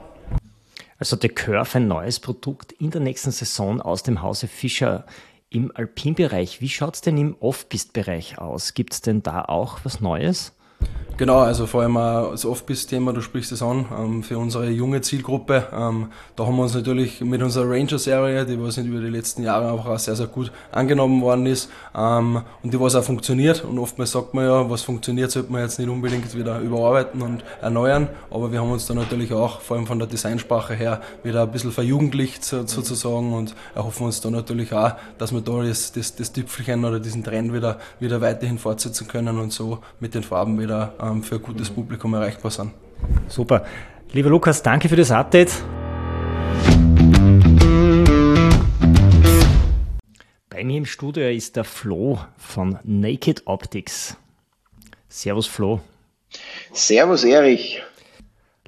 Also der Curve, ein neues Produkt in der nächsten Saison aus dem Hause Fischer im Alpinbereich. Wie schaut es denn im Off-Pist-Bereich aus? Gibt es denn da auch was Neues? Genau, also vor allem auch das Off-Pist-Thema, du sprichst es an, ähm, für unsere junge Zielgruppe. Ähm, da haben wir uns natürlich mit unserer Ranger-Serie, die was über die letzten Jahre einfach auch sehr, sehr gut angenommen worden ist ähm, und die was auch funktioniert. Und oftmals sagt man ja, was funktioniert, sollte man jetzt nicht unbedingt wieder überarbeiten und erneuern. Aber wir haben uns da natürlich auch, vor allem von der Designsprache her, wieder ein bisschen verjugendlicht sozusagen und erhoffen uns da natürlich auch, dass wir da das, das, das Tüpfelchen oder diesen Trend wieder, wieder weiterhin fortsetzen können und so mit den Farben wieder ähm, für ein gutes Publikum erreichbar sind. Super. Lieber Lukas, danke für das Update. Bei mir im Studio ist der Flo von Naked Optics. Servus Flo. Servus Erich.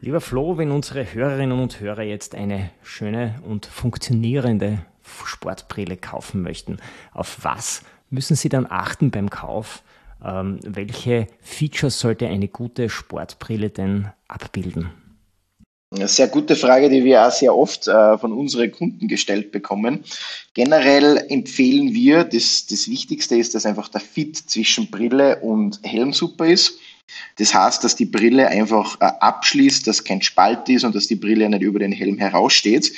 Lieber Flo, wenn unsere Hörerinnen und Hörer jetzt eine schöne und funktionierende Sportbrille kaufen möchten, auf was müssen sie dann achten beim Kauf? Ähm, welche Features sollte eine gute Sportbrille denn abbilden? Eine sehr gute Frage, die wir auch sehr oft äh, von unseren Kunden gestellt bekommen. Generell empfehlen wir, das, das Wichtigste ist, dass einfach der Fit zwischen Brille und Helm super ist. Das heißt, dass die Brille einfach äh, abschließt, dass kein Spalt ist und dass die Brille nicht über den Helm heraussteht.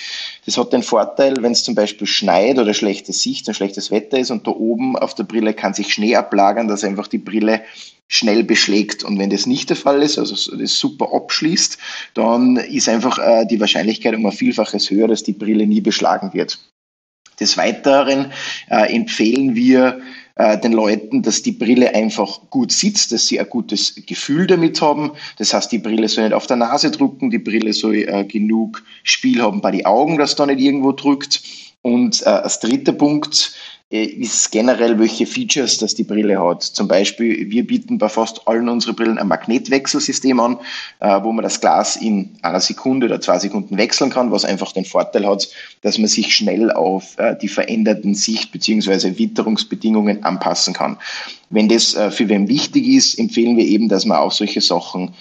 Das hat den Vorteil, wenn es zum Beispiel schneit oder schlechte Sicht und schlechtes Wetter ist und da oben auf der Brille kann sich Schnee ablagern, dass einfach die Brille schnell beschlägt. Und wenn das nicht der Fall ist, also das super abschließt, dann ist einfach äh, die Wahrscheinlichkeit um ein Vielfaches höher, dass die Brille nie beschlagen wird. Des Weiteren äh, empfehlen wir äh, den Leuten, dass die Brille einfach gut sitzt, dass sie ein gutes Gefühl damit haben. Das heißt, die Brille soll nicht auf der Nase drücken, die Brille soll äh, genug Spiel haben bei den Augen, dass da nicht irgendwo drückt. Und äh, als dritter Punkt ist generell, welche Features das die Brille hat. Zum Beispiel, wir bieten bei fast allen unseren Brillen ein Magnetwechselsystem an, äh, wo man das Glas in einer Sekunde oder zwei Sekunden wechseln kann, was einfach den Vorteil hat, dass man sich schnell auf äh, die veränderten Sicht- bzw. Witterungsbedingungen anpassen kann. Wenn das für wen wichtig ist, empfehlen wir eben, dass man auf solche Sachen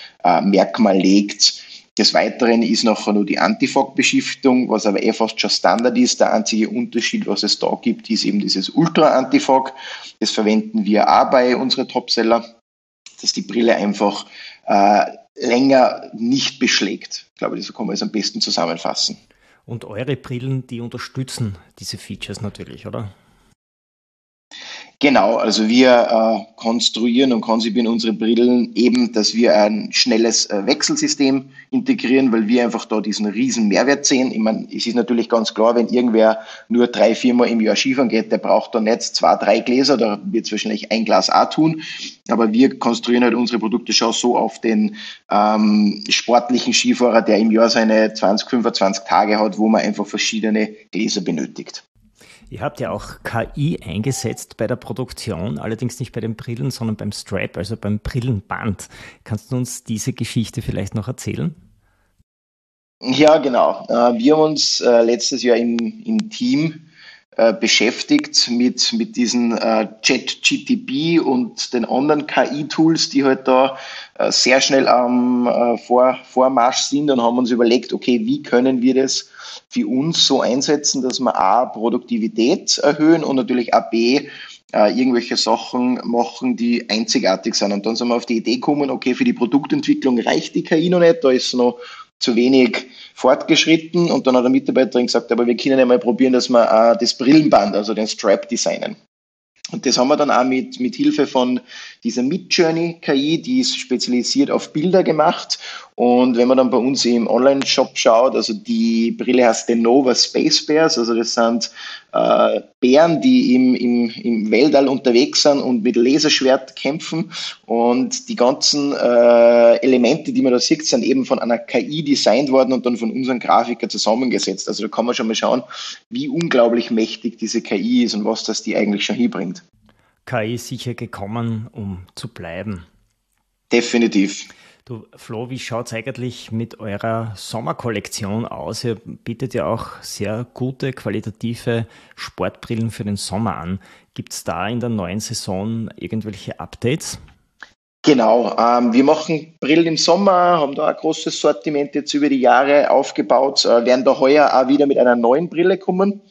Merkmal legt, des Weiteren ist noch nur die Antifog-Beschriftung, was aber eh fast schon Standard ist. Der einzige Unterschied, was es da gibt, ist eben dieses Ultra-Antifog. Das verwenden wir auch bei unseren Topseller, dass die Brille einfach äh, länger nicht beschlägt. Ich glaube, das kann man es am besten zusammenfassen. Und eure Brillen, die unterstützen diese Features natürlich, oder? Genau, also wir äh, konstruieren und konzipieren unsere Brillen eben, dass wir ein schnelles äh, Wechselsystem integrieren, weil wir einfach da diesen riesen Mehrwert sehen. Ich meine, es ist natürlich ganz klar, wenn irgendwer nur drei, viermal im Jahr Skifahren geht, der braucht da nicht zwei, drei Gläser, da wird es wahrscheinlich ein Glas auch tun. Aber wir konstruieren halt unsere Produkte schon so auf den ähm, sportlichen Skifahrer, der im Jahr seine 20, 25 Tage hat, wo man einfach verschiedene Gläser benötigt. Ihr habt ja auch KI eingesetzt bei der Produktion, allerdings nicht bei den Brillen, sondern beim Strap, also beim Brillenband. Kannst du uns diese Geschichte vielleicht noch erzählen? Ja, genau. Äh, wir haben uns äh, letztes Jahr im, im Team äh, beschäftigt mit, mit diesen Chat-GTP und den anderen KI-Tools, die halt da sehr schnell am Vor Vormarsch sind und haben uns überlegt, okay, wie können wir das für uns so einsetzen, dass wir A, Produktivität erhöhen und natürlich auch B, äh, irgendwelche Sachen machen, die einzigartig sind. Und dann sind wir auf die Idee gekommen, okay, für die Produktentwicklung reicht die KI noch nicht, da ist noch zu wenig fortgeschritten. Und dann hat der Mitarbeiterin gesagt, aber wir können ja mal probieren, dass wir äh, das Brillenband, also den Strap designen. Und das haben wir dann auch mit, mit Hilfe von dieser Midjourney KI, die ist spezialisiert auf Bilder gemacht. Und wenn man dann bei uns im Online-Shop schaut, also die Brille heißt Nova Space Bears, also das sind äh, Bären, die im, im, im Weltall unterwegs sind und mit Laserschwert kämpfen. Und die ganzen äh, Elemente, die man da sieht, sind eben von einer KI designt worden und dann von unseren Grafikern zusammengesetzt. Also da kann man schon mal schauen, wie unglaublich mächtig diese KI ist und was das die eigentlich schon hinbringt. KI ist sicher gekommen, um zu bleiben. Definitiv. Du, Flo, wie schaut es eigentlich mit eurer Sommerkollektion aus? Ihr bietet ja auch sehr gute, qualitative Sportbrillen für den Sommer an. Gibt es da in der neuen Saison irgendwelche Updates? Genau, ähm, wir machen Brillen im Sommer, haben da ein großes Sortiment jetzt über die Jahre aufgebaut, äh, werden da heuer auch wieder mit einer neuen Brille kommen,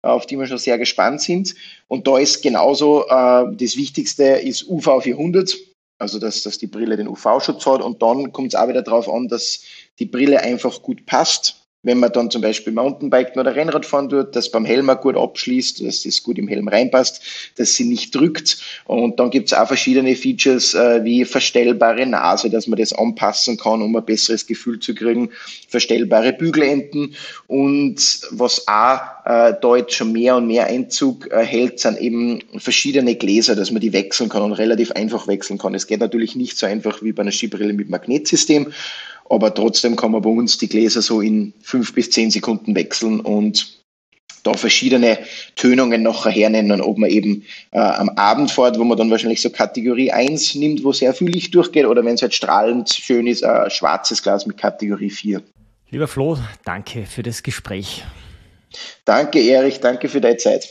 auf die wir schon sehr gespannt sind. Und da ist genauso, äh, das Wichtigste ist UV 400 also dass, dass die Brille den UV-Schutz hat. Und dann kommt es auch wieder darauf an, dass die Brille einfach gut passt wenn man dann zum Beispiel Mountainbiken oder Rennrad fahren tut, dass beim Helm auch gut abschließt, dass das gut im Helm reinpasst, dass sie nicht drückt. Und dann gibt es auch verschiedene Features äh, wie verstellbare Nase, dass man das anpassen kann, um ein besseres Gefühl zu kriegen, verstellbare Bügelenden. Und was auch äh, da jetzt schon mehr und mehr Einzug äh, hält, sind eben verschiedene Gläser, dass man die wechseln kann und relativ einfach wechseln kann. Es geht natürlich nicht so einfach wie bei einer Skibrille mit Magnetsystem, aber trotzdem kann man bei uns die Gläser so in fünf bis zehn Sekunden wechseln und da verschiedene Tönungen nachher hernennen, ob man eben äh, am Abend fährt, wo man dann wahrscheinlich so Kategorie 1 nimmt, wo sehr viel Licht durchgeht, oder wenn es halt strahlend schön ist, ein schwarzes Glas mit Kategorie 4. Lieber Flo, danke für das Gespräch. Danke, Erich, danke für deine Zeit.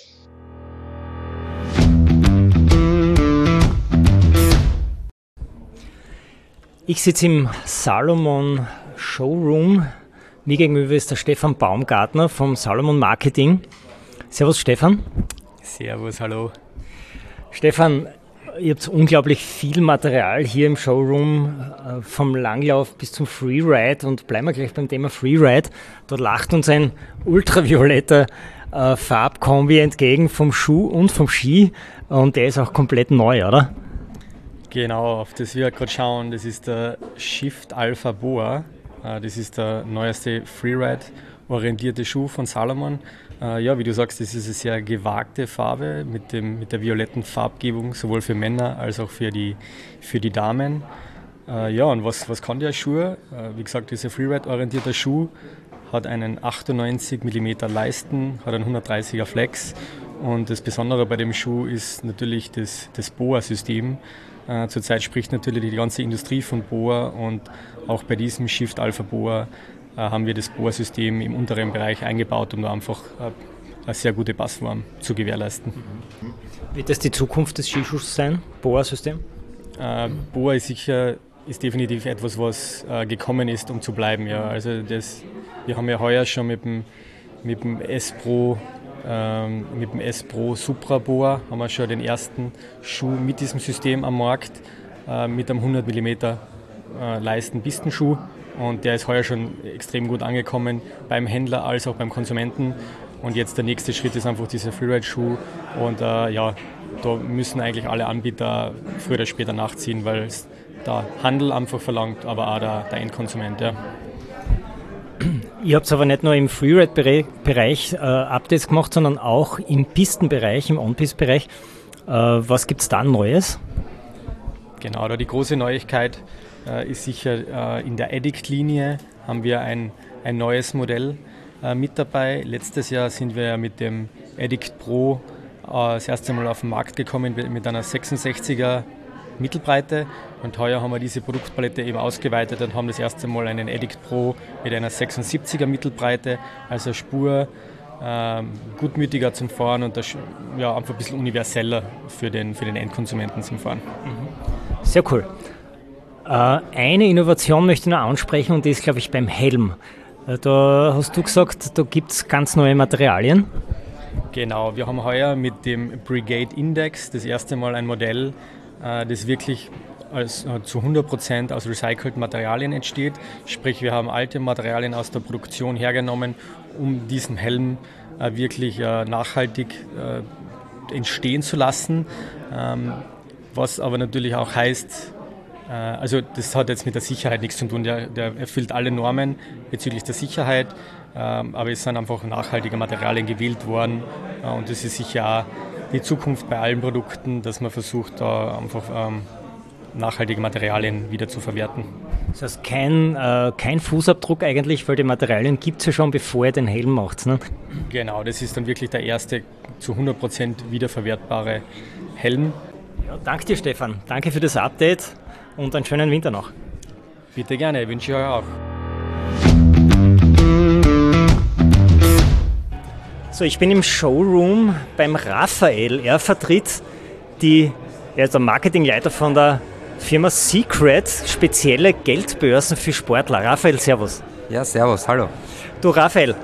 Ich sitze im Salomon Showroom. Mir gegenüber ist der Stefan Baumgartner vom Salomon Marketing. Servus Stefan. Servus, hallo. Stefan, ihr habt unglaublich viel Material hier im Showroom, äh, vom Langlauf bis zum Freeride. Und bleiben wir gleich beim Thema Freeride. Dort lacht uns ein ultravioletter äh, Farbkombi entgegen vom Schuh und vom Ski. Und der ist auch komplett neu, oder? Genau, auf das wir gerade schauen, das ist der Shift Alpha Boa. Äh, das ist der neueste Freeride-orientierte Schuh von Salomon. Äh, ja, wie du sagst, das ist eine sehr gewagte Farbe mit, dem, mit der violetten Farbgebung, sowohl für Männer als auch für die, für die Damen. Äh, ja, und was, was kann der Schuh? Wie gesagt, dieser Freeride-orientierter Schuh hat einen 98 mm Leisten, hat einen 130er Flex und das Besondere bei dem Schuh ist natürlich das, das BOA-System. Äh, zurzeit spricht natürlich die ganze Industrie von Boa und auch bei diesem Shift Alpha Boa äh, haben wir das Boa-System im unteren Bereich eingebaut, um da einfach äh, eine sehr gute Passform zu gewährleisten. Wird das die Zukunft des Skischuhs sein, Boa-System? Boa ist sicher ist definitiv etwas, was gekommen ist, um zu bleiben. Ja. Also das, wir haben ja heuer schon mit dem, mit dem S-Pro ähm, mit dem S-Pro Supra Boa haben wir schon den ersten Schuh mit diesem System am Markt, äh, mit einem 100 mm äh, Leisten-Pistenschuh. Und der ist heuer schon extrem gut angekommen beim Händler als auch beim Konsumenten. Und jetzt der nächste Schritt ist einfach dieser Freeride-Schuh. Und äh, ja, da müssen eigentlich alle Anbieter früher oder später nachziehen, weil es der Handel einfach verlangt, aber auch der, der Endkonsument. Ja. Ihr habt es aber nicht nur im Freeride-Bereich äh, Updates gemacht, sondern auch im Pistenbereich, im On-Piste-Bereich. Äh, was gibt es da Neues? Genau, da die große Neuigkeit äh, ist sicher äh, in der Addict-Linie haben wir ein, ein neues Modell äh, mit dabei. Letztes Jahr sind wir mit dem Addict Pro äh, das erste Mal auf den Markt gekommen mit einer 66er Mittelbreite. Und heuer haben wir diese Produktpalette eben ausgeweitet und haben das erste Mal einen Edict Pro mit einer 76er Mittelbreite, also Spur ähm, gutmütiger zum Fahren und das, ja, einfach ein bisschen universeller für den, für den Endkonsumenten zum Fahren. Mhm. Sehr cool. Äh, eine Innovation möchte ich noch ansprechen und die ist, glaube ich, beim Helm. Äh, da hast du gesagt, da gibt es ganz neue Materialien. Genau, wir haben heuer mit dem Brigade Index das erste Mal ein Modell das wirklich als, äh, zu 100% aus recycelten Materialien entsteht. Sprich, wir haben alte Materialien aus der Produktion hergenommen, um diesen Helm äh, wirklich nachhaltig entstehen zu lassen. Ähm, was aber natürlich auch heißt, Äh, also das hat jetzt mit der Sicherheit nichts zu tun. Der, der erfüllt alle Normen bezüglich der Sicherheit, ähm, aber es sind einfach nachhaltige Materialien gewählt worden äh, und das ist sicher auch die Zukunft bei allen Produkten, dass man versucht, da einfach ähm, nachhaltige Materialien wieder zu verwerten. Das heißt, kein, äh, kein Fußabdruck eigentlich, weil die Materialien gibt es ja schon, bevor ihr den Helm macht. Ne? Genau, das ist dann wirklich der erste zu 100% wiederverwertbare Helm. Ja, danke dir, Stefan. Danke für das Update und einen schönen Winter noch. Bitte gerne, wünsche ich euch auch. So, ich bin im Showroom beim Raphael. Er vertritt die, er ist der Marketingleiter von der Firma Secret, spezielle Geldbörsen für Sportler. Raphael, Servus. Ja, Servus, hallo. Du, Raphael,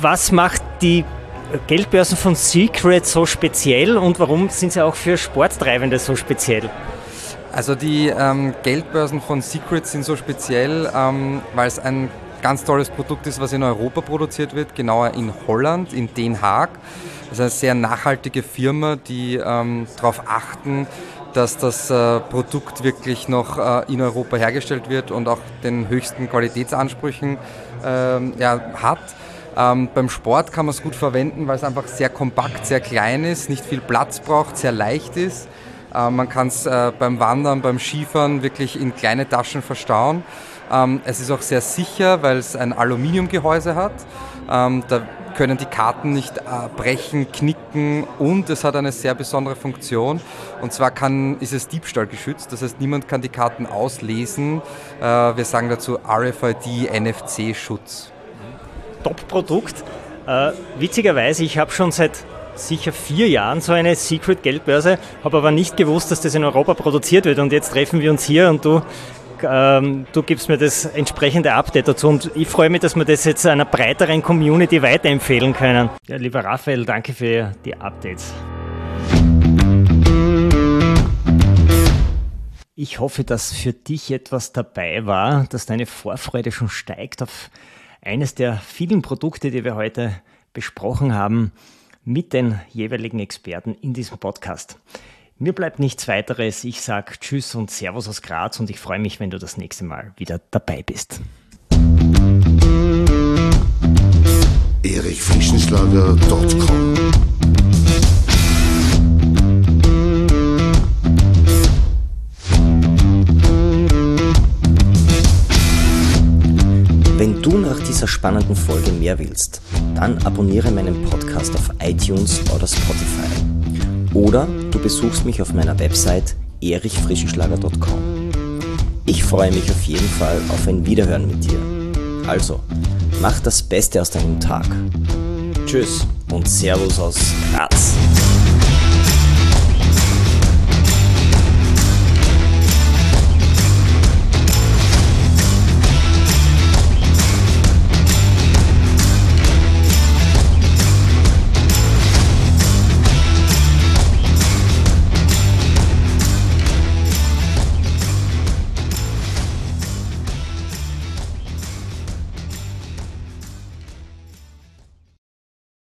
was macht die Geldbörsen von Secret so speziell und warum sind sie auch für Sporttreibende so speziell? Also die ähm, Geldbörsen von Secret sind so speziell, ähm, weil es ein ganz tolles Produkt ist, was in Europa produziert wird, genauer in Holland, in Den Haag. Das ist eine sehr nachhaltige Firma, die ähm, darauf achten, dass das äh, Produkt wirklich noch äh, in Europa hergestellt wird und auch den höchsten Qualitätsansprüchen ähm, ja, hat. Ähm, beim Sport kann man es gut verwenden, weil es einfach sehr kompakt, sehr klein ist, nicht viel Platz braucht, sehr leicht ist. Äh, man kann es äh, beim Wandern, beim Skifahren wirklich in kleine Taschen verstauen. Ähm, es ist auch sehr sicher, weil es ein Aluminiumgehäuse hat. Ähm, da können die Karten nicht äh, brechen, knicken und es hat eine sehr besondere Funktion. Und zwar kann, ist es Diebstahl geschützt, das heißt niemand kann die Karten auslesen. Äh, wir sagen dazu RFID NFC-Schutz. Top-Produkt. Äh, witzigerweise, ich habe schon seit sicher vier Jahren so eine Secret Geldbörse, habe aber nicht gewusst, dass das in Europa produziert wird. Und jetzt treffen wir uns hier und du ähm, du gibst mir das entsprechende Update dazu und ich freue mich, dass wir das jetzt einer breiteren Community weiterempfehlen können. Ja, lieber Raphael, danke für die Updates. Ich hoffe, dass für dich etwas dabei war, dass deine Vorfreude schon steigt auf eines der vielen Produkte, die wir heute besprochen haben mit den jeweiligen Experten in diesem Podcast. Mir bleibt nichts weiteres. Ich sage Tschüss und Servus aus Graz und ich freue mich, wenn du das nächste Mal wieder dabei bist. erichfrischenschlager.com Wenn du nach dieser spannenden Folge mehr willst, dann abonniere meinen Podcast auf iTunes oder Spotify. Oder du besuchst mich auf meiner Website erichfrischenschlager.com. Ich freue mich auf jeden Fall auf ein Wiederhören mit dir. Also, mach das Beste aus deinem Tag. Tschüss und Servus aus Graz.